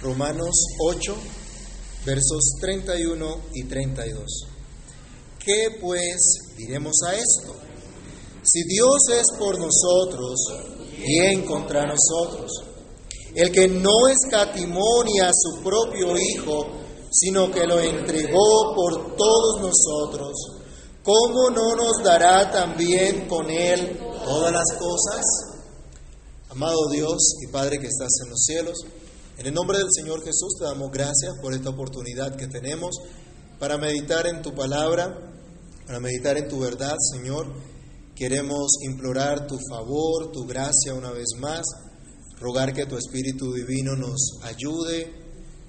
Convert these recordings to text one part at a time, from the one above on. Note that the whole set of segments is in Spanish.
Romanos 8, versos 31 y 32. ¿Qué pues diremos a esto? Si Dios es por nosotros, ¿quién contra nosotros? El que no escatimó ni a su propio Hijo, sino que lo entregó por todos nosotros, ¿cómo no nos dará también con Él todas las cosas? Amado Dios y Padre que estás en los cielos, en el nombre del Señor Jesús te damos gracias por esta oportunidad que tenemos para meditar en tu palabra, para meditar en tu verdad, Señor. Queremos implorar tu favor, tu gracia una vez más, rogar que tu Espíritu Divino nos ayude,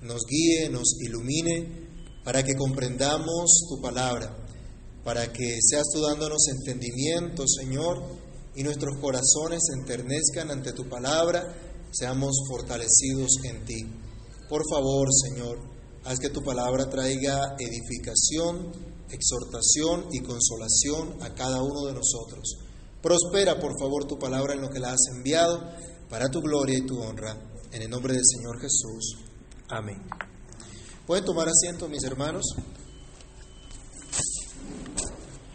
nos guíe, nos ilumine, para que comprendamos tu palabra, para que seas tú dándonos entendimiento, Señor, y nuestros corazones se enternezcan ante tu palabra, seamos fortalecidos en ti. Por favor, Señor, haz que tu palabra traiga edificación, exhortación y consolación a cada uno de nosotros. Prospera, por favor, tu palabra en lo que la has enviado, para tu gloria y tu honra. En el nombre del Señor Jesús. Amén. ¿Pueden tomar asiento, mis hermanos?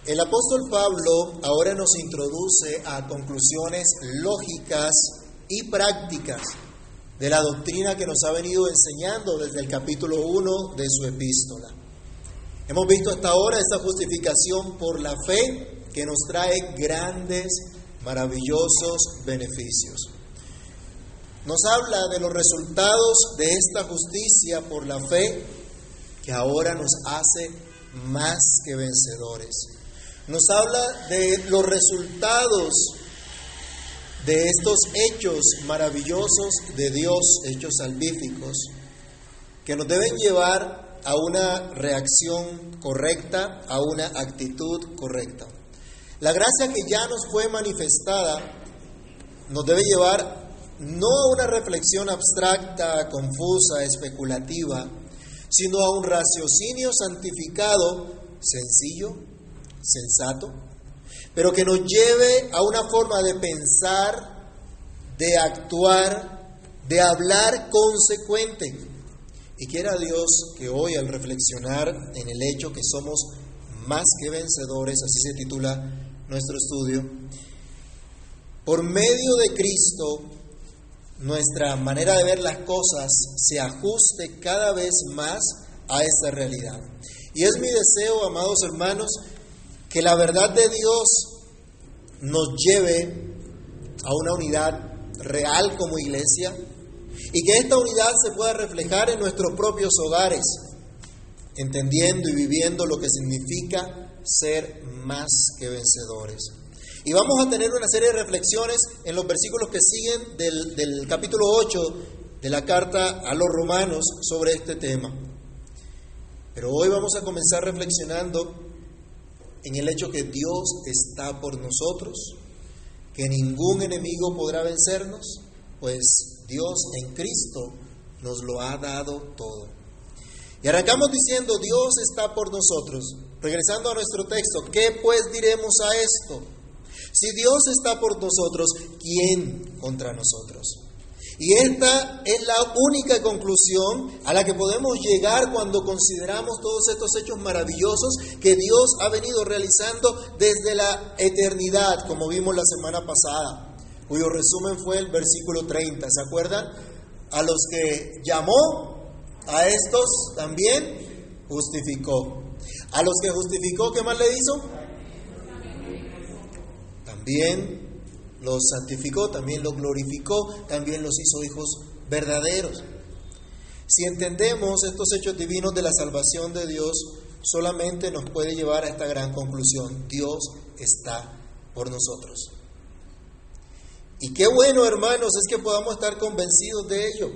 El apóstol Pablo ahora nos introduce a conclusiones lógicas y prácticas de la doctrina que nos ha venido enseñando desde el capítulo 1 de su epístola. Hemos visto hasta ahora esta justificación por la fe que nos trae grandes, maravillosos beneficios. Nos habla de los resultados de esta justicia por la fe que ahora nos hace más que vencedores nos habla de los resultados de estos hechos maravillosos de Dios, hechos salvíficos, que nos deben llevar a una reacción correcta, a una actitud correcta. La gracia que ya nos fue manifestada nos debe llevar no a una reflexión abstracta, confusa, especulativa, sino a un raciocinio santificado, sencillo, sensato, pero que nos lleve a una forma de pensar, de actuar, de hablar consecuente. Y quiera Dios que hoy al reflexionar en el hecho que somos más que vencedores, así se titula nuestro estudio, por medio de Cristo nuestra manera de ver las cosas se ajuste cada vez más a esta realidad. Y es mi deseo, amados hermanos, que la verdad de Dios nos lleve a una unidad real como iglesia y que esta unidad se pueda reflejar en nuestros propios hogares, entendiendo y viviendo lo que significa ser más que vencedores. Y vamos a tener una serie de reflexiones en los versículos que siguen del, del capítulo 8 de la carta a los romanos sobre este tema. Pero hoy vamos a comenzar reflexionando en el hecho que Dios está por nosotros, que ningún enemigo podrá vencernos, pues Dios en Cristo nos lo ha dado todo. Y arrancamos diciendo, Dios está por nosotros. Regresando a nuestro texto, ¿qué pues diremos a esto? Si Dios está por nosotros, ¿quién contra nosotros? Y esta es la única conclusión a la que podemos llegar cuando consideramos todos estos hechos maravillosos que Dios ha venido realizando desde la eternidad, como vimos la semana pasada, cuyo resumen fue el versículo 30. ¿Se acuerdan? A los que llamó, a estos también justificó. A los que justificó, ¿qué más le hizo? También los santificó, también los glorificó, también los hizo hijos verdaderos. Si entendemos estos hechos divinos de la salvación de Dios, solamente nos puede llevar a esta gran conclusión. Dios está por nosotros. Y qué bueno, hermanos, es que podamos estar convencidos de ello.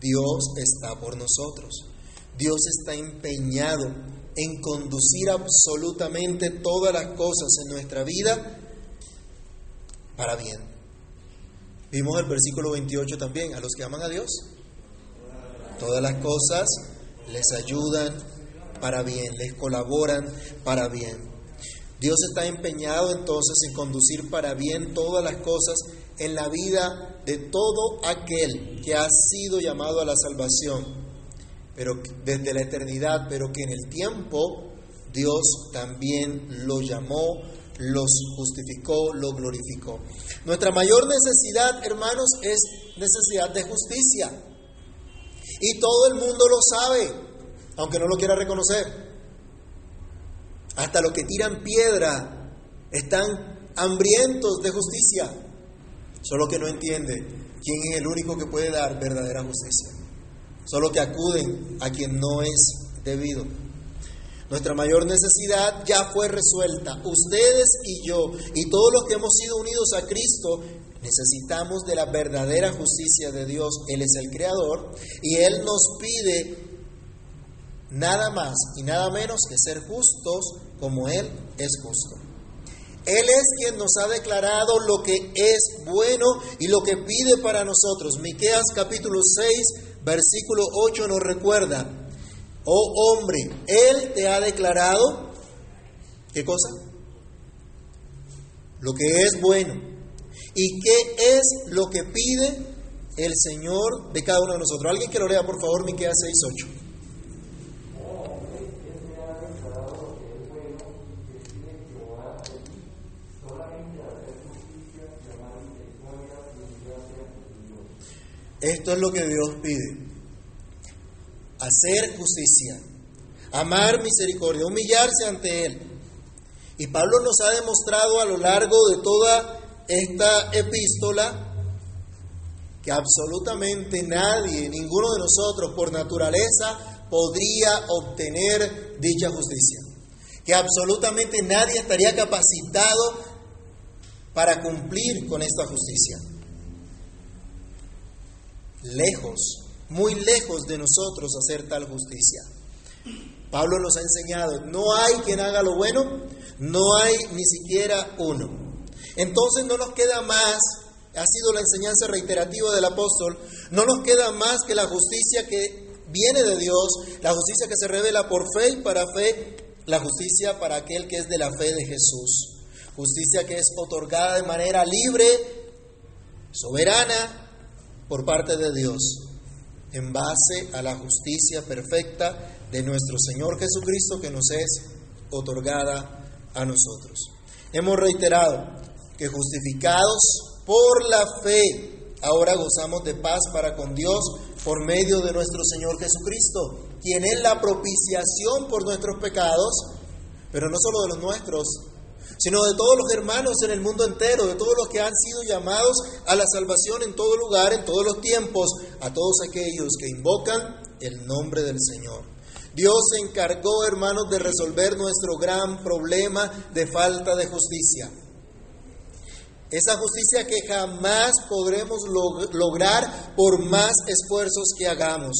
Dios está por nosotros. Dios está empeñado en conducir absolutamente todas las cosas en nuestra vida para bien. Vimos el versículo 28 también, a los que aman a Dios, todas las cosas les ayudan para bien, les colaboran para bien. Dios está empeñado entonces en conducir para bien todas las cosas en la vida de todo aquel que ha sido llamado a la salvación, pero desde la eternidad, pero que en el tiempo Dios también lo llamó, los justificó, lo glorificó. Nuestra mayor necesidad, hermanos, es necesidad de justicia. Y todo el mundo lo sabe, aunque no lo quiera reconocer. Hasta los que tiran piedra están hambrientos de justicia, solo que no entiende quién es el único que puede dar verdadera justicia. Solo que acuden a quien no es debido. Nuestra mayor necesidad ya fue resuelta. Ustedes y yo y todos los que hemos sido unidos a Cristo necesitamos de la verdadera justicia de Dios. Él es el Creador y Él nos pide nada más y nada menos que ser justos como Él es justo. Él es quien nos ha declarado lo que es bueno y lo que pide para nosotros. Miqueas capítulo 6, versículo 8 nos recuerda, oh hombre, Él te ha declarado, ¿qué cosa? Lo que es bueno. ¿Y qué es lo que pide el Señor de cada uno de nosotros? Alguien que lo lea, por favor, Miqueas 6, 8. Esto es lo que Dios pide. Hacer justicia, amar misericordia, humillarse ante Él. Y Pablo nos ha demostrado a lo largo de toda esta epístola que absolutamente nadie, ninguno de nosotros por naturaleza podría obtener dicha justicia. Que absolutamente nadie estaría capacitado para cumplir con esta justicia lejos, muy lejos de nosotros hacer tal justicia. Pablo nos ha enseñado, no hay quien haga lo bueno, no hay ni siquiera uno. Entonces no nos queda más, ha sido la enseñanza reiterativa del apóstol, no nos queda más que la justicia que viene de Dios, la justicia que se revela por fe y para fe, la justicia para aquel que es de la fe de Jesús. Justicia que es otorgada de manera libre, soberana, por parte de Dios en base a la justicia perfecta de nuestro Señor Jesucristo que nos es otorgada a nosotros. Hemos reiterado que justificados por la fe, ahora gozamos de paz para con Dios por medio de nuestro Señor Jesucristo, quien es la propiciación por nuestros pecados, pero no solo de los nuestros, sino de todos los hermanos en el mundo entero, de todos los que han sido llamados a la salvación en todo lugar, en todos los tiempos, a todos aquellos que invocan el nombre del Señor. Dios se encargó, hermanos, de resolver nuestro gran problema de falta de justicia. Esa justicia que jamás podremos lograr por más esfuerzos que hagamos.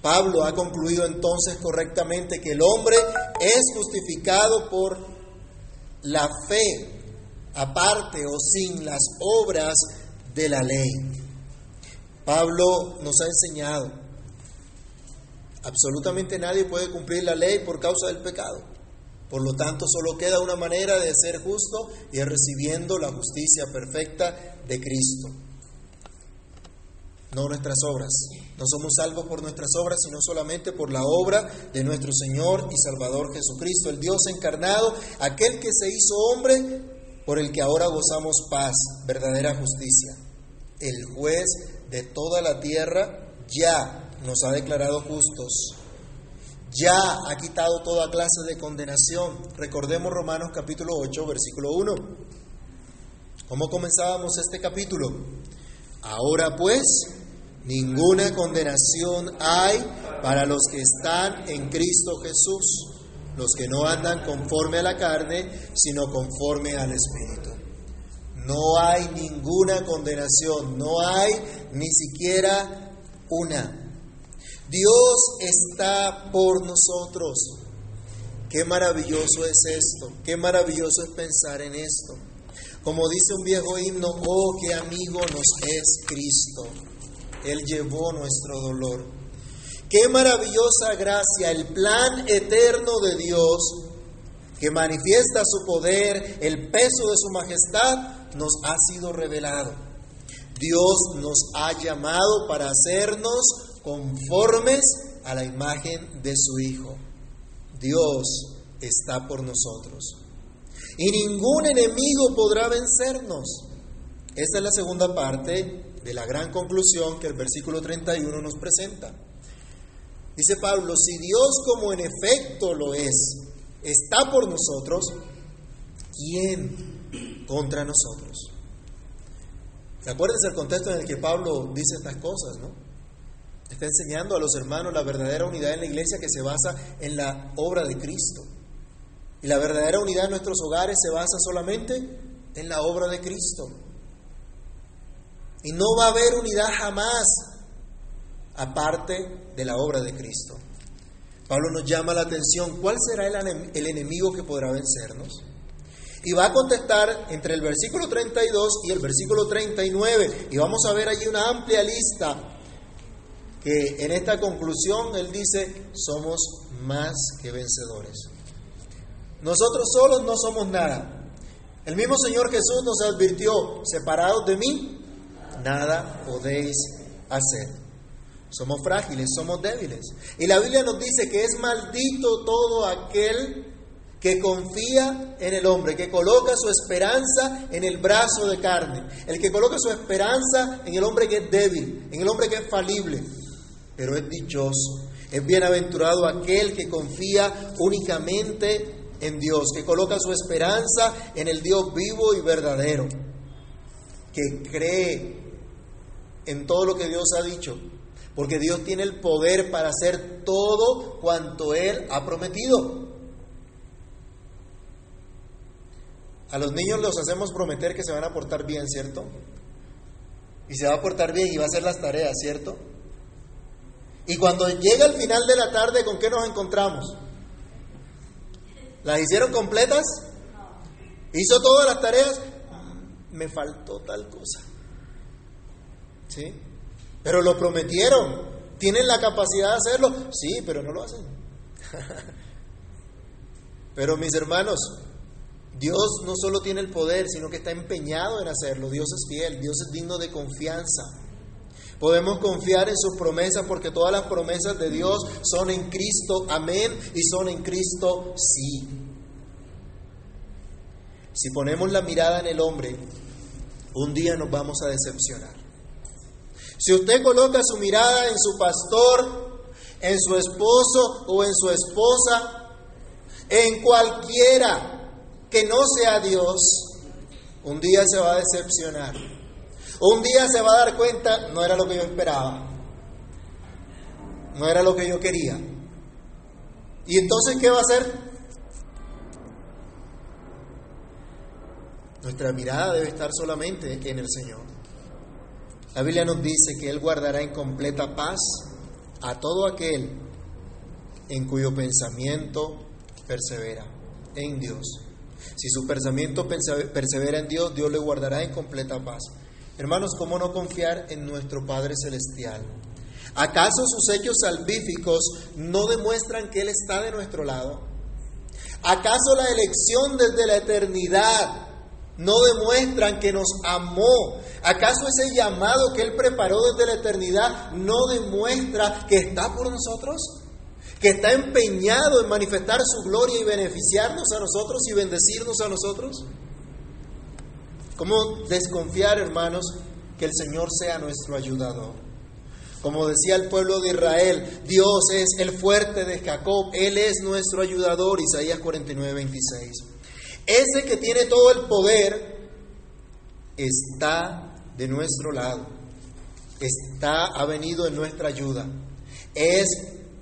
Pablo ha concluido entonces correctamente que el hombre es justificado por la fe aparte o sin las obras de la ley. Pablo nos ha enseñado, absolutamente nadie puede cumplir la ley por causa del pecado. Por lo tanto, solo queda una manera de ser justo y es recibiendo la justicia perfecta de Cristo no nuestras obras. No somos salvos por nuestras obras, sino solamente por la obra de nuestro Señor y Salvador Jesucristo, el Dios encarnado, aquel que se hizo hombre, por el que ahora gozamos paz, verdadera justicia. El juez de toda la tierra ya nos ha declarado justos, ya ha quitado toda clase de condenación. Recordemos Romanos capítulo 8, versículo 1. ¿Cómo comenzábamos este capítulo? Ahora pues, Ninguna condenación hay para los que están en Cristo Jesús, los que no andan conforme a la carne, sino conforme al Espíritu. No hay ninguna condenación, no hay ni siquiera una. Dios está por nosotros. Qué maravilloso es esto, qué maravilloso es pensar en esto. Como dice un viejo himno, oh, qué amigo nos es Cristo. Él llevó nuestro dolor. Qué maravillosa gracia, el plan eterno de Dios que manifiesta su poder, el peso de su majestad, nos ha sido revelado. Dios nos ha llamado para hacernos conformes a la imagen de su Hijo. Dios está por nosotros. Y ningún enemigo podrá vencernos. Esta es la segunda parte de la gran conclusión que el versículo 31 nos presenta. Dice Pablo, si Dios como en efecto lo es, está por nosotros, ¿quién contra nosotros? Acuérdense el contexto en el que Pablo dice estas cosas, ¿no? Está enseñando a los hermanos la verdadera unidad en la iglesia que se basa en la obra de Cristo. Y la verdadera unidad en nuestros hogares se basa solamente en la obra de Cristo. Y no va a haber unidad jamás aparte de la obra de Cristo. Pablo nos llama la atención, ¿cuál será el, enemigo que podrá vencernos? Y va a contestar entre el versículo 32 y el versículo 39. Y vamos a ver allí una amplia lista que en esta conclusión él dice, somos más que vencedores. Nosotros solos no somos nada. El mismo Señor Jesús nos advirtió, separados de mí, nada podéis hacer. Somos frágiles, somos débiles. Y la Biblia nos dice que es maldito todo aquel que confía en el hombre, que coloca su esperanza en el brazo de carne, el que coloca su esperanza en el hombre que es débil, en el hombre que es falible. Pero es dichoso, es bienaventurado aquel que confía únicamente en Dios, que coloca su esperanza en el Dios vivo y verdadero, que cree en todo lo que Dios ha dicho, porque Dios tiene el poder para hacer todo cuanto Él ha prometido. A los niños los hacemos prometer que se van a portar bien, ¿cierto? Y se va a portar bien y va a hacer las tareas, ¿cierto? Y cuando llega el final de la tarde, ¿con qué nos encontramos? ¿Las hicieron completas? ¿Hizo todas las tareas? Me faltó tal cosa. ¿Sí? Pero lo prometieron. ¿Tienen la capacidad de hacerlo? Sí, pero no lo hacen. pero mis hermanos, Dios no solo tiene el poder, sino que está empeñado en hacerlo. Dios es fiel, Dios es digno de confianza. Podemos confiar en sus promesas porque todas las promesas de Dios son en Cristo, amén, y son en Cristo, sí. Si ponemos la mirada en el hombre, un día nos vamos a decepcionar. Si usted coloca su mirada en su pastor, en su esposo o en su esposa, en cualquiera que no sea Dios, un día se va a decepcionar. Un día se va a dar cuenta, no era lo que yo esperaba. No era lo que yo quería. ¿Y entonces qué va a hacer? Nuestra mirada debe estar solamente en el Señor. La Biblia nos dice que Él guardará en completa paz a todo aquel en cuyo pensamiento persevera en Dios. Si su pensamiento persevera en Dios, Dios le guardará en completa paz. Hermanos, ¿cómo no confiar en nuestro Padre Celestial? ¿Acaso sus hechos salvíficos no demuestran que Él está de nuestro lado? ¿Acaso la elección desde la eternidad no demuestran que nos amó. ¿Acaso ese llamado que Él preparó desde la eternidad no demuestra que está por nosotros? ¿Que está empeñado en manifestar su gloria y beneficiarnos a nosotros y bendecirnos a nosotros? ¿Cómo desconfiar, hermanos, que el Señor sea nuestro ayudador? Como decía el pueblo de Israel, Dios es el fuerte de Jacob, Él es nuestro ayudador, Isaías 49, 26. Ese que tiene todo el poder está de nuestro lado. Está, ha venido en nuestra ayuda. Es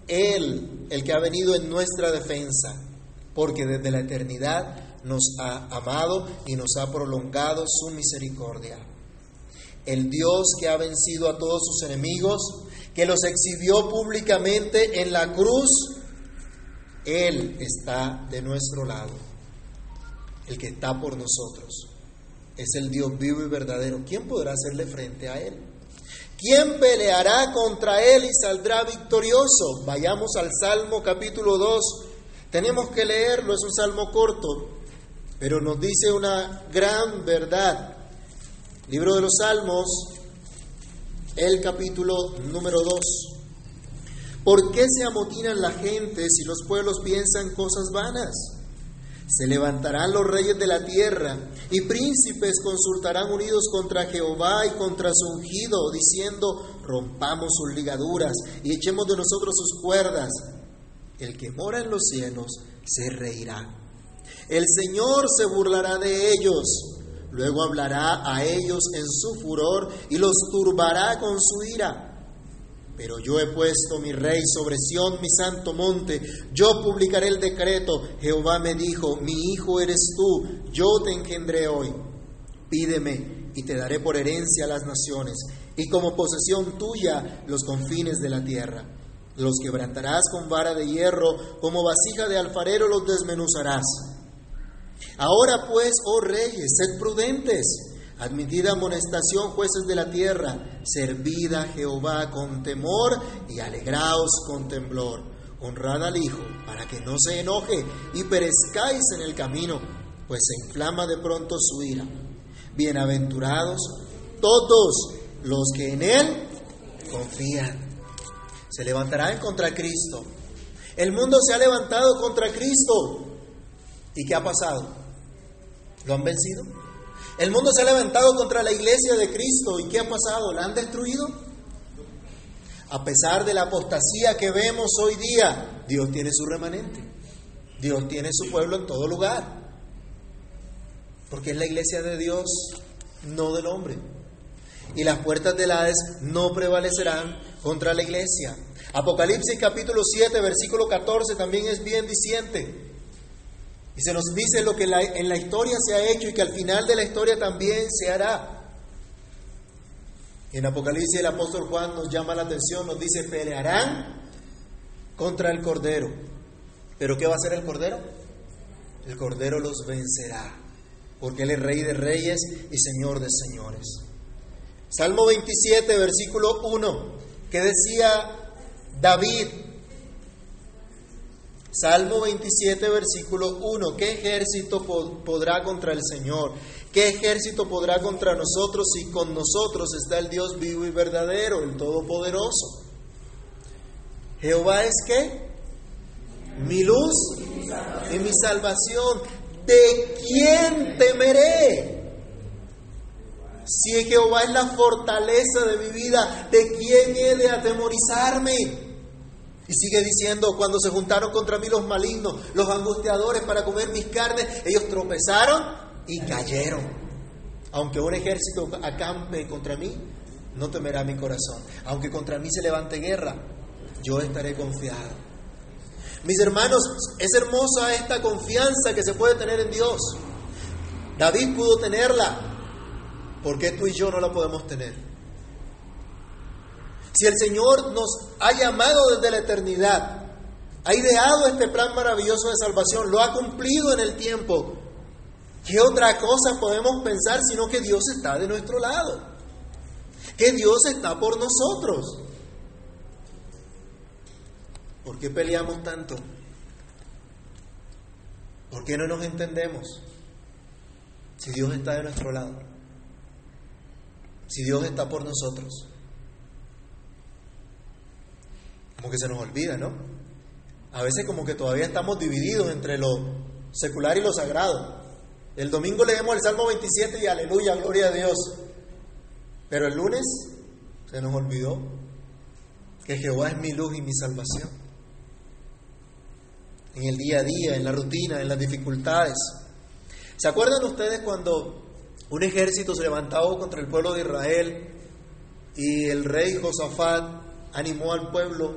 Él el que ha venido en nuestra defensa, porque desde la eternidad nos ha amado y nos ha prolongado su misericordia. El Dios que ha vencido a todos sus enemigos, que los exhibió públicamente en la cruz, Él está de nuestro lado el que está por nosotros. Es el Dios vivo y verdadero. ¿Quién podrá hacerle frente a Él? ¿Quién peleará contra Él y saldrá victorioso? Vayamos al Salmo capítulo 2. Tenemos que leerlo, es un salmo corto, pero nos dice una gran verdad. Libro de los Salmos, el capítulo número 2. ¿Por qué se amotinan la gente si los pueblos piensan cosas vanas? Se levantarán los reyes de la tierra y príncipes consultarán unidos contra Jehová y contra su ungido, diciendo, rompamos sus ligaduras y echemos de nosotros sus cuerdas. El que mora en los cielos se reirá. El Señor se burlará de ellos. Luego hablará a ellos en su furor y los turbará con su ira. Pero yo he puesto mi rey sobre Sión, mi santo monte. Yo publicaré el decreto. Jehová me dijo, mi hijo eres tú, yo te engendré hoy. Pídeme y te daré por herencia las naciones y como posesión tuya los confines de la tierra. Los quebrantarás con vara de hierro, como vasija de alfarero los desmenuzarás. Ahora pues, oh reyes, sed prudentes, admitid amonestación, jueces de la tierra, servid a Jehová con temor y alegraos con temblor. Honrad al Hijo, para que no se enoje y perezcáis en el camino, pues se inflama de pronto su ira. Bienaventurados todos los que en Él confían. Se levantarán contra Cristo. El mundo se ha levantado contra Cristo. ¿Y qué ha pasado? ¿Lo han vencido? El mundo se ha levantado contra la iglesia de Cristo. ¿Y qué ha pasado? ¿La han destruido? A pesar de la apostasía que vemos hoy día, Dios tiene su remanente. Dios tiene su pueblo en todo lugar. Porque es la iglesia de Dios, no del hombre y las puertas del Hades no prevalecerán contra la iglesia. Apocalipsis capítulo 7, versículo 14 también es bien diciente. Y se nos dice lo que en la historia se ha hecho y que al final de la historia también se hará. En Apocalipsis el apóstol Juan nos llama la atención, nos dice, pelearán contra el Cordero. ¿Pero qué va a hacer el Cordero? El Cordero los vencerá, porque Él es Rey de Reyes y Señor de Señores. Salmo 27, versículo 1, que decía David. Salmo 27, versículo 1, ¿qué ejército podrá contra el Señor? ¿Qué ejército podrá contra nosotros si con nosotros está el Dios vivo y verdadero, el Todopoderoso? Jehová es qué? Mi luz y mi salvación. ¿De quién temeré? Si Jehová es la fortaleza de mi vida, ¿de quién he de atemorizarme? Y sigue diciendo, cuando se juntaron contra mí los malignos, los angustiadores para comer mis carnes, ellos tropezaron y cayeron. Aunque un ejército acampe contra mí, no temerá mi corazón. Aunque contra mí se levante guerra, yo estaré confiado. Mis hermanos, es hermosa esta confianza que se puede tener en Dios. David pudo tenerla, ¿Por qué tú y yo no la podemos tener? Si el Señor nos ha llamado desde la eternidad, ha ideado este plan maravilloso de salvación, lo ha cumplido en el tiempo, ¿qué otra cosa podemos pensar sino que Dios está de nuestro lado? Que Dios está por nosotros. ¿Por qué peleamos tanto? ¿Por qué no nos entendemos? Si Dios está de nuestro lado si Dios está por nosotros? Como que se nos olvida, ¿no? A veces como que todavía estamos divididos entre lo secular y lo sagrado. El domingo leemos el Salmo 27 y aleluya, gloria a Dios. Pero el lunes se nos olvidó que Jehová es mi luz y mi salvación. En el día a día, en la rutina, en las dificultades. ¿Se acuerdan ustedes cuando un ejército se levantaba contra el pueblo de Israel y el rey Josafat animó al pueblo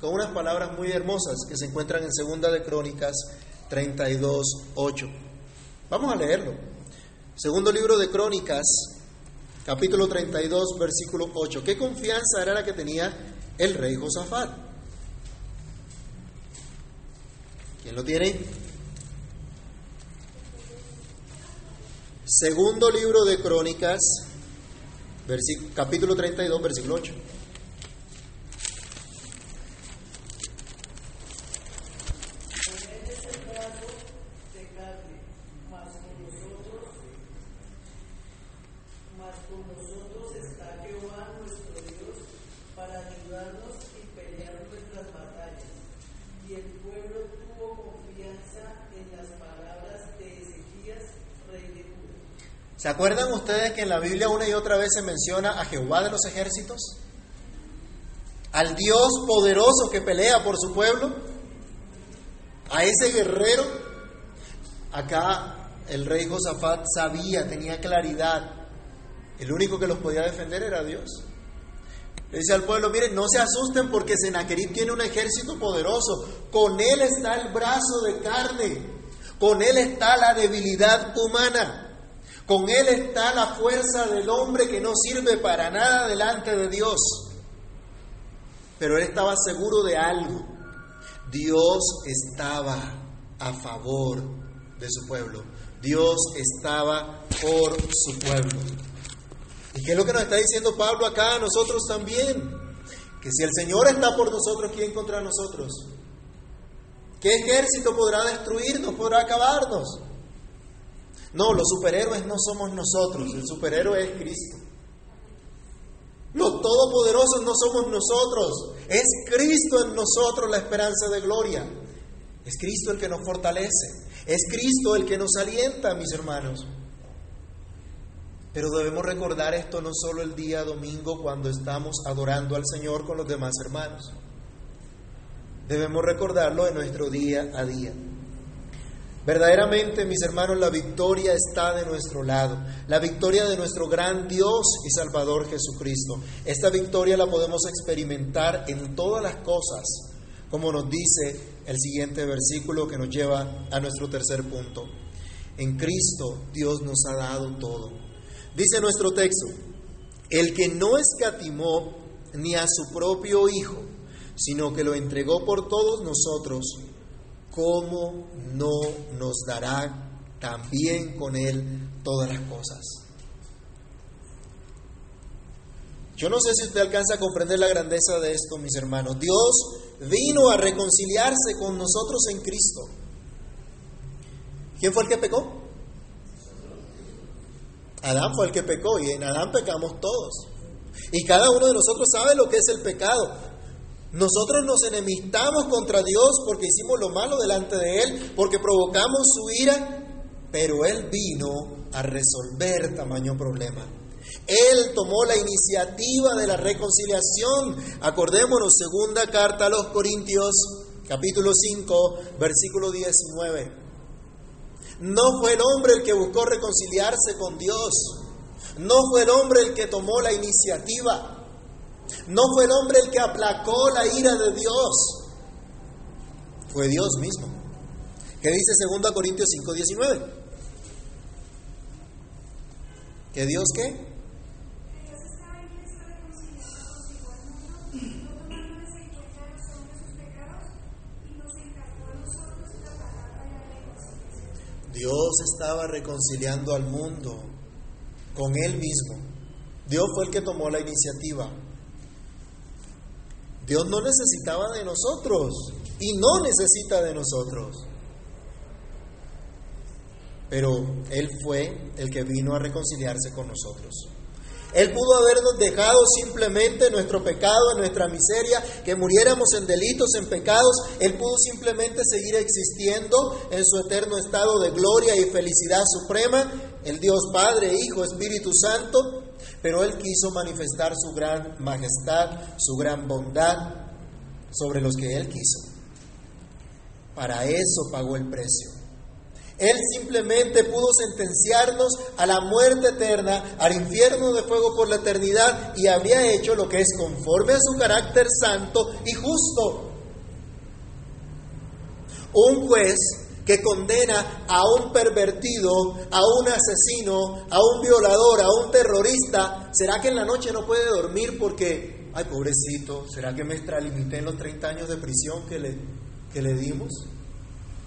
con unas palabras muy hermosas que se encuentran en Segunda de Crónicas 32, 8. Vamos a leerlo. Segundo libro de Crónicas, capítulo 32, versículo 8. ¿Qué confianza era la que tenía el rey Josafat? ¿Quién lo tiene? Segundo libro de Crónicas, capítulo 32, versículo 8. ¿Se acuerdan ustedes que en la Biblia una y otra vez se menciona a Jehová de los ejércitos? Al Dios poderoso que pelea por su pueblo. A ese guerrero. Acá el rey Josafat sabía, tenía claridad. El único que los podía defender era Dios. Le dice al pueblo, miren, no se asusten porque Senaquerib tiene un ejército poderoso. Con él está el brazo de carne. Con él está la debilidad humana. Con Él está la fuerza del hombre que no sirve para nada delante de Dios. Pero Él estaba seguro de algo. Dios estaba a favor de su pueblo. Dios estaba por su pueblo. ¿Y qué es lo que nos está diciendo Pablo acá a nosotros también? Que si el Señor está por nosotros, ¿quién contra nosotros? ¿Qué ejército podrá destruirnos, podrá acabarnos? No, los superhéroes no somos nosotros, el superhéroe es Cristo. Los todopoderosos no somos nosotros, es Cristo en nosotros la esperanza de gloria. Es Cristo el que nos fortalece, es Cristo el que nos alienta, mis hermanos. Pero debemos recordar esto no solo el día domingo cuando estamos adorando al Señor con los demás hermanos. Debemos recordarlo en nuestro día a día. Verdaderamente, mis hermanos, la victoria está de nuestro lado, la victoria de nuestro gran Dios y Salvador Jesucristo. Esta victoria la podemos experimentar en todas las cosas, como nos dice el siguiente versículo que nos lleva a nuestro tercer punto. En Cristo Dios nos ha dado todo. Dice nuestro texto, el que no escatimó ni a su propio Hijo, sino que lo entregó por todos nosotros, ¿cómo no nos dará también con Él todas las cosas? Yo no sé si usted alcanza a comprender la grandeza de esto, mis hermanos. Dios vino a reconciliarse con nosotros en Cristo. ¿Quién fue el que pecó? Adán fue el que pecó y en Adán pecamos todos. Y cada uno de nosotros sabe lo que es el pecado. Nosotros nos enemistamos contra Dios porque hicimos lo malo delante de Él, porque provocamos su ira, pero Él vino a resolver tamaño problema. Él tomó la iniciativa de la reconciliación. Acordémonos, segunda carta a los Corintios, capítulo 5, versículo 19. No fue el hombre el que buscó reconciliarse con Dios. No fue el hombre el que tomó la iniciativa. No fue el hombre el que aplacó la ira de Dios. Fue Dios mismo. ¿Qué dice 2 Corintios 5:19? ¿Que Dios qué? Dios estaba reconciliando al mundo con Él mismo. Dios fue el que tomó la iniciativa. Dios no necesitaba de nosotros y no necesita de nosotros. Pero Él fue el que vino a reconciliarse con nosotros. Él pudo habernos dejado simplemente nuestro pecado, nuestra miseria, que muriéramos en delitos, en pecados. Él pudo simplemente seguir existiendo en su eterno estado de gloria y felicidad suprema, el Dios Padre, Hijo, Espíritu Santo. Pero Él quiso manifestar su gran majestad, su gran bondad sobre los que Él quiso. Para eso pagó el precio. Él simplemente pudo sentenciarnos a la muerte eterna, al infierno de fuego por la eternidad, y habría hecho lo que es conforme a su carácter santo y justo. Un juez que condena a un pervertido, a un asesino, a un violador, a un terrorista, ¿será que en la noche no puede dormir porque, ay pobrecito, ¿será que me extralimité en los 30 años de prisión que le, que le dimos?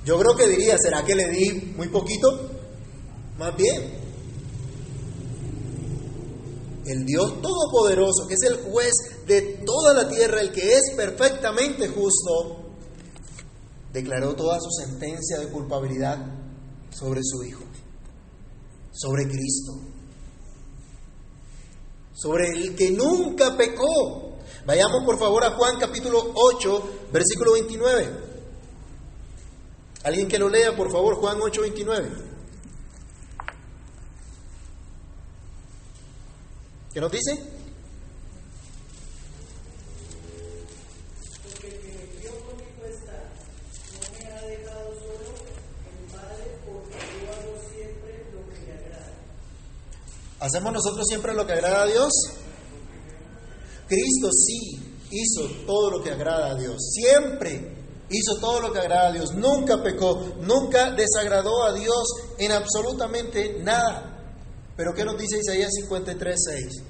Yo creo que diría, ¿será que le di muy poquito? Más bien. El Dios Todopoderoso, que es el juez de toda la tierra, el que es perfectamente justo, declaró toda su sentencia de culpabilidad sobre su Hijo, sobre Cristo, sobre el que nunca pecó. Vayamos por favor a Juan capítulo 8, versículo 29. Alguien que lo lea, por favor, Juan 8, 29. ¿Qué nos dice? ¿Hacemos nosotros siempre lo que agrada a Dios? Cristo sí hizo todo lo que agrada a Dios. Siempre hizo todo lo que agrada a Dios. Nunca pecó, nunca desagradó a Dios en absolutamente nada. Pero ¿qué nos dice Isaías 53, 6?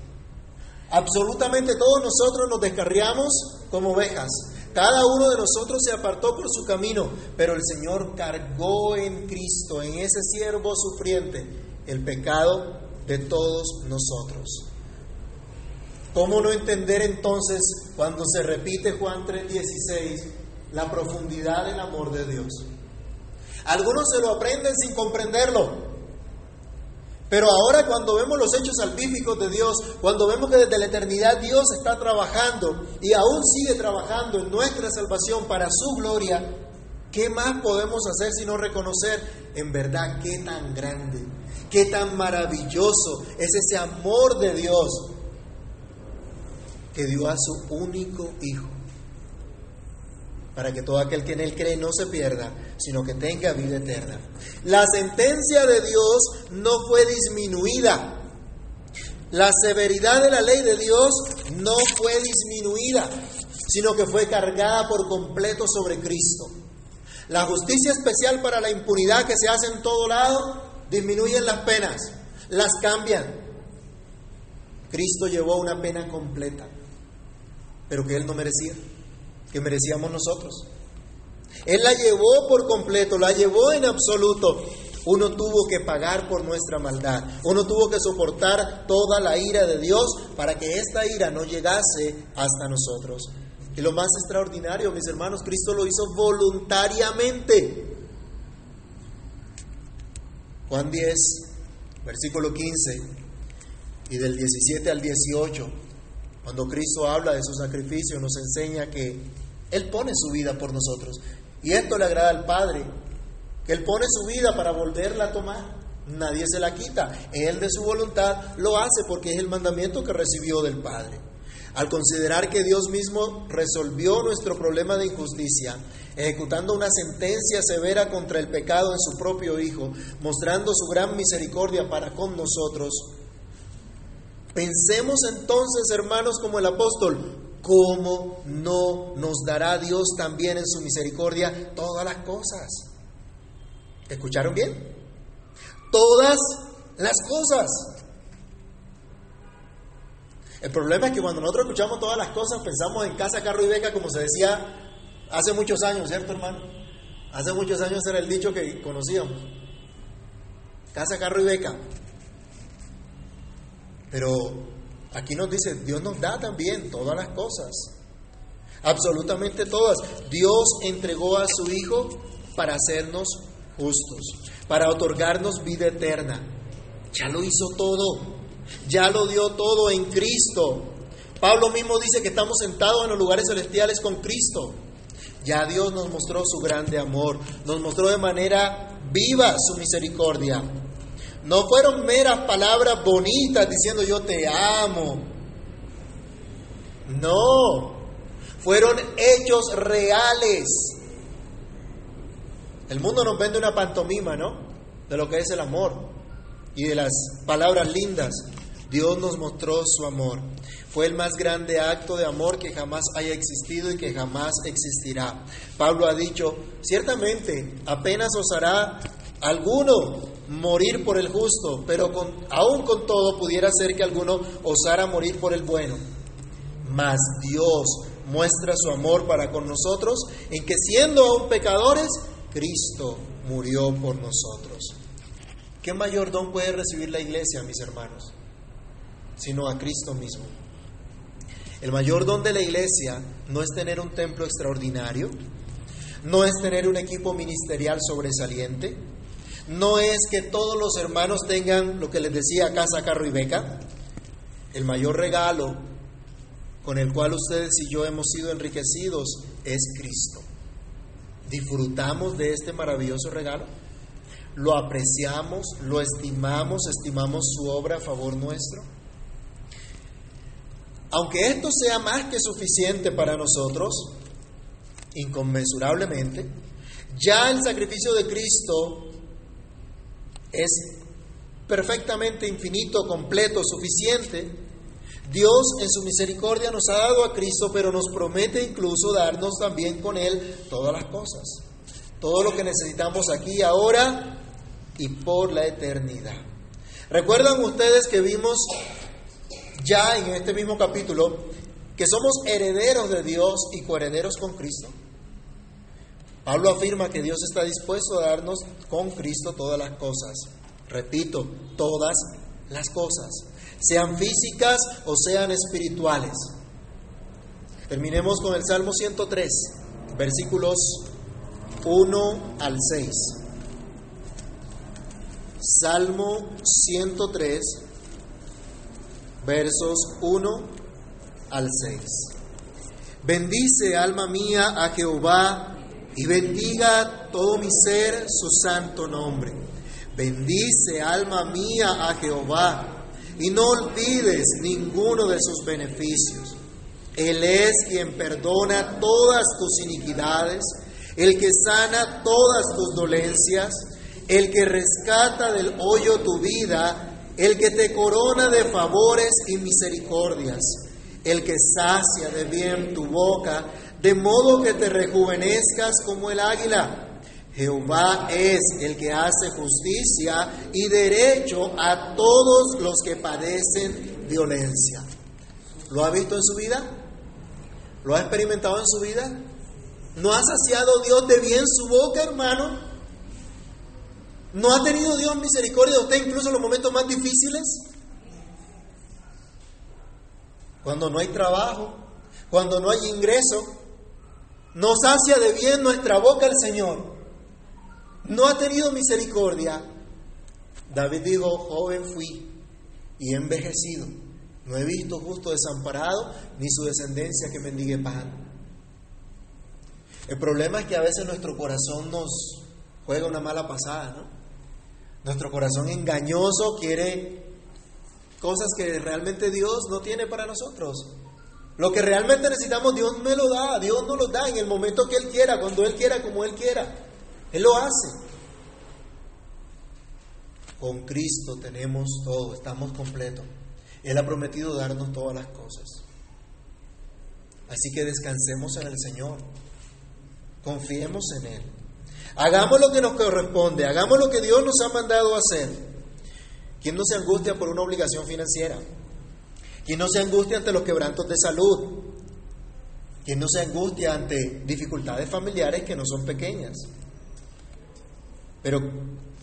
Absolutamente todos nosotros nos descarriamos como ovejas. Cada uno de nosotros se apartó por su camino, pero el Señor cargó en Cristo, en ese siervo sufriente, el pecado de todos nosotros. ¿Cómo no entender entonces cuando se repite Juan 3:16 la profundidad del amor de Dios? Algunos se lo aprenden sin comprenderlo. Pero ahora cuando vemos los hechos salvíficos de Dios, cuando vemos que desde la eternidad Dios está trabajando y aún sigue trabajando en nuestra salvación para su gloria, ¿qué más podemos hacer sino reconocer en verdad qué tan grande, qué tan maravilloso es ese amor de Dios que dio a su único Hijo? para que todo aquel que en él cree no se pierda, sino que tenga vida eterna. La sentencia de Dios no fue disminuida. La severidad de la ley de Dios no fue disminuida, sino que fue cargada por completo sobre Cristo. La justicia especial para la impunidad que se hace en todo lado disminuyen las penas, las cambian. Cristo llevó una pena completa, pero que él no merecía que merecíamos nosotros. Él la llevó por completo, la llevó en absoluto. Uno tuvo que pagar por nuestra maldad. Uno tuvo que soportar toda la ira de Dios para que esta ira no llegase hasta nosotros. Y lo más extraordinario, mis hermanos, Cristo lo hizo voluntariamente. Juan 10, versículo 15 y del 17 al 18, cuando Cristo habla de su sacrificio, nos enseña que él pone su vida por nosotros. Y esto le agrada al Padre, que Él pone su vida para volverla a tomar. Nadie se la quita. Él de su voluntad lo hace porque es el mandamiento que recibió del Padre. Al considerar que Dios mismo resolvió nuestro problema de injusticia, ejecutando una sentencia severa contra el pecado en su propio Hijo, mostrando su gran misericordia para con nosotros, pensemos entonces, hermanos, como el apóstol, ¿cómo no nos dará Dios también en su misericordia todas las cosas? ¿Escucharon bien? Todas las cosas. El problema es que cuando nosotros escuchamos todas las cosas pensamos en casa, carro y beca, como se decía hace muchos años, ¿cierto hermano? Hace muchos años era el dicho que conocíamos. Casa, carro y beca. Pero Aquí nos dice, Dios nos da también todas las cosas, absolutamente todas. Dios entregó a su Hijo para hacernos justos, para otorgarnos vida eterna. Ya lo hizo todo, ya lo dio todo en Cristo. Pablo mismo dice que estamos sentados en los lugares celestiales con Cristo. Ya Dios nos mostró su grande amor, nos mostró de manera viva su misericordia. No fueron meras palabras bonitas diciendo yo te amo. No, fueron hechos reales. El mundo nos vende una pantomima, ¿no? De lo que es el amor y de las palabras lindas. Dios nos mostró su amor. Fue el más grande acto de amor que jamás haya existido y que jamás existirá. Pablo ha dicho, ciertamente apenas os hará alguno morir por el justo, pero con, aún con todo pudiera ser que alguno osara morir por el bueno. Mas Dios muestra su amor para con nosotros en que siendo aún pecadores, Cristo murió por nosotros. ¿Qué mayor don puede recibir la iglesia, mis hermanos? Sino a Cristo mismo. El mayor don de la iglesia no es tener un templo extraordinario, no es tener un equipo ministerial sobresaliente, no es que todos los hermanos tengan lo que les decía casa, carro y beca. El mayor regalo con el cual ustedes y yo hemos sido enriquecidos es Cristo. ¿Disfrutamos de este maravilloso regalo? ¿Lo apreciamos? ¿Lo estimamos? ¿Estimamos su obra a favor nuestro? Aunque esto sea más que suficiente para nosotros, inconmensurablemente, ya el sacrificio de Cristo es perfectamente infinito, completo, suficiente. Dios en su misericordia nos ha dado a Cristo, pero nos promete incluso darnos también con Él todas las cosas, todo lo que necesitamos aquí, ahora y por la eternidad. ¿Recuerdan ustedes que vimos ya en este mismo capítulo que somos herederos de Dios y coherederos con Cristo? Pablo afirma que Dios está dispuesto a darnos con Cristo todas las cosas. Repito, todas las cosas, sean físicas o sean espirituales. Terminemos con el Salmo 103, versículos 1 al 6. Salmo 103, versos 1 al 6. Bendice, alma mía, a Jehová y bendiga todo mi ser su santo nombre. Bendice, alma mía, a Jehová y no olvides ninguno de sus beneficios. Él es quien perdona todas tus iniquidades, el que sana todas tus dolencias el que rescata del hoyo tu vida, el que te corona de favores y misericordias, el que sacia de bien tu boca, de modo que te rejuvenezcas como el águila. Jehová es el que hace justicia y derecho a todos los que padecen violencia. ¿Lo ha visto en su vida? ¿Lo ha experimentado en su vida? ¿No ha saciado Dios de bien su boca, hermano? ¿No ha tenido Dios misericordia de usted incluso en los momentos más difíciles? Cuando no hay trabajo, cuando no hay ingreso, nos sacia de bien nuestra boca el Señor. No ha tenido misericordia. David dijo, joven fui y he envejecido. No he visto justo desamparado ni su descendencia que mendigue pan. El problema es que a veces nuestro corazón nos juega una mala pasada, ¿no? Nuestro corazón engañoso quiere cosas que realmente Dios no tiene para nosotros. Lo que realmente necesitamos, Dios me lo da, Dios nos lo da en el momento que Él quiera, cuando Él quiera, como Él quiera. Él lo hace. Con Cristo tenemos todo, estamos completos. Él ha prometido darnos todas las cosas. Así que descansemos en el Señor, confiemos en Él. Hagamos lo que nos corresponde, hagamos lo que Dios nos ha mandado hacer. ¿Quién no se angustia por una obligación financiera? ¿Quién no se angustia ante los quebrantos de salud? ¿Quién no se angustia ante dificultades familiares que no son pequeñas? Pero,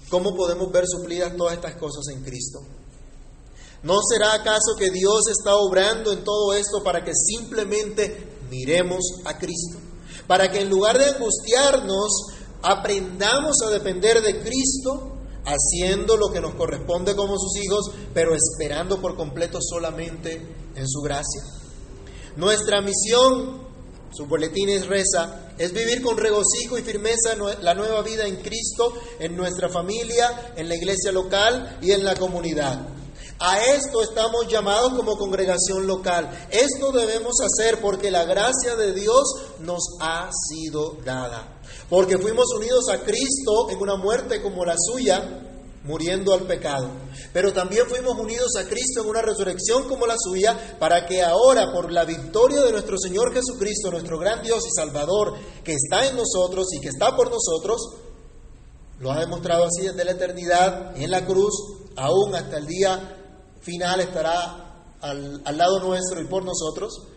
¿cómo podemos ver suplidas todas estas cosas en Cristo? ¿No será acaso que Dios está obrando en todo esto para que simplemente miremos a Cristo? Para que en lugar de angustiarnos aprendamos a depender de Cristo, haciendo lo que nos corresponde como sus hijos, pero esperando por completo solamente en su gracia. Nuestra misión, su boletín es reza, es vivir con regocijo y firmeza la nueva vida en Cristo, en nuestra familia, en la iglesia local y en la comunidad. A esto estamos llamados como congregación local. Esto debemos hacer porque la gracia de Dios nos ha sido dada. Porque fuimos unidos a Cristo en una muerte como la suya, muriendo al pecado. Pero también fuimos unidos a Cristo en una resurrección como la suya, para que ahora, por la victoria de nuestro Señor Jesucristo, nuestro gran Dios y Salvador, que está en nosotros y que está por nosotros, lo ha demostrado así desde la eternidad, en la cruz, aún hasta el día final estará al, lado nuestro y por nosotros,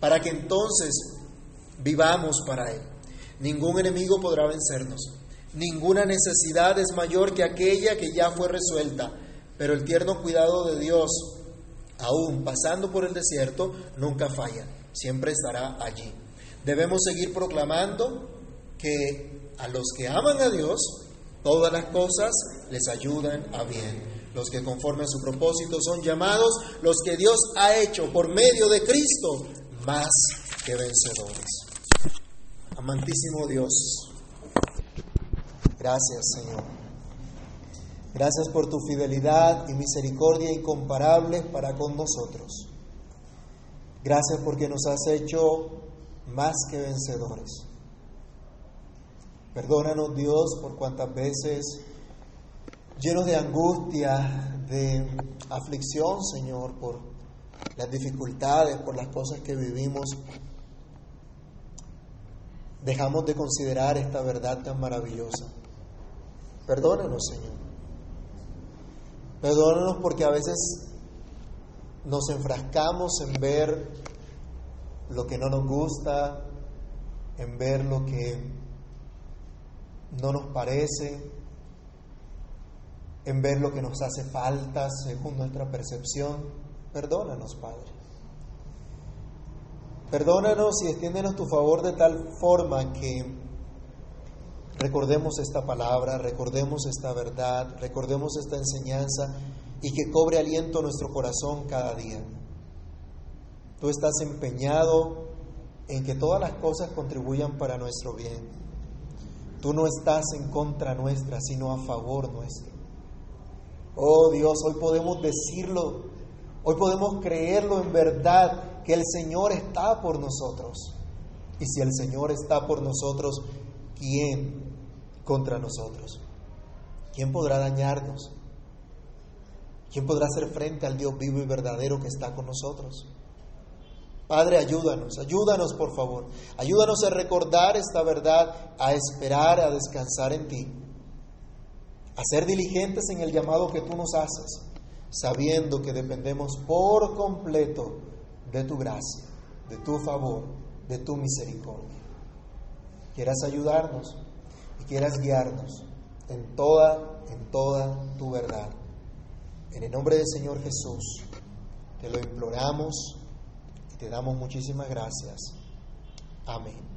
para que entonces vivamos para Él. Ningún enemigo podrá vencernos. Ninguna necesidad es mayor que aquella que ya fue resuelta, pero el tierno cuidado de Dios, aún pasando por el desierto, nunca falla, siempre estará allí. Debemos seguir proclamando que a los que aman a Dios, todas las cosas les ayudan a bien los que conforme a su propósito son llamados, los que Dios ha hecho por medio de Cristo más que vencedores. Amantísimo Dios, gracias Señor. Gracias por tu fidelidad y misericordia incomparable para con nosotros. Gracias porque nos has hecho más que vencedores. Perdónanos Dios por cuantas veces, llenos de angustia, de aflicción, Señor, por las dificultades, por las cosas que vivimos, dejamos de considerar esta verdad tan maravillosa. Perdónanos, Señor. Perdónanos porque a veces nos enfrascamos en ver lo que no nos gusta, en ver lo que no nos parece, en ver lo que nos hace falta según nuestra percepción. Perdónanos, Padre. Perdónanos y extiéndenos tu favor de tal forma que recordemos esta palabra, recordemos esta verdad, recordemos esta enseñanza y que cobre aliento nuestro corazón cada día. Tú estás empeñado en que todas las cosas contribuyan para nuestro bien. Tú no estás en contra nuestra, sino a favor nuestro. Oh Dios, hoy podemos decirlo, hoy podemos creerlo en verdad, que el Señor está por nosotros. Y si el Señor está por nosotros, ¿quién contra nosotros? ¿Quién podrá dañarnos? ¿Quién podrá hacer frente al Dios vivo y verdadero que está con nosotros? Padre, ayúdanos, ayúdanos por favor. Ayúdanos a recordar esta verdad, a esperar, a descansar en ti. A ser diligentes en el llamado que tú nos haces, sabiendo que dependemos por completo de tu gracia, de tu favor, de tu misericordia. Quieras ayudarnos y quieras guiarnos en toda, en toda tu verdad. En el nombre del Señor Jesús, te lo imploramos y te damos muchísimas gracias. Amén.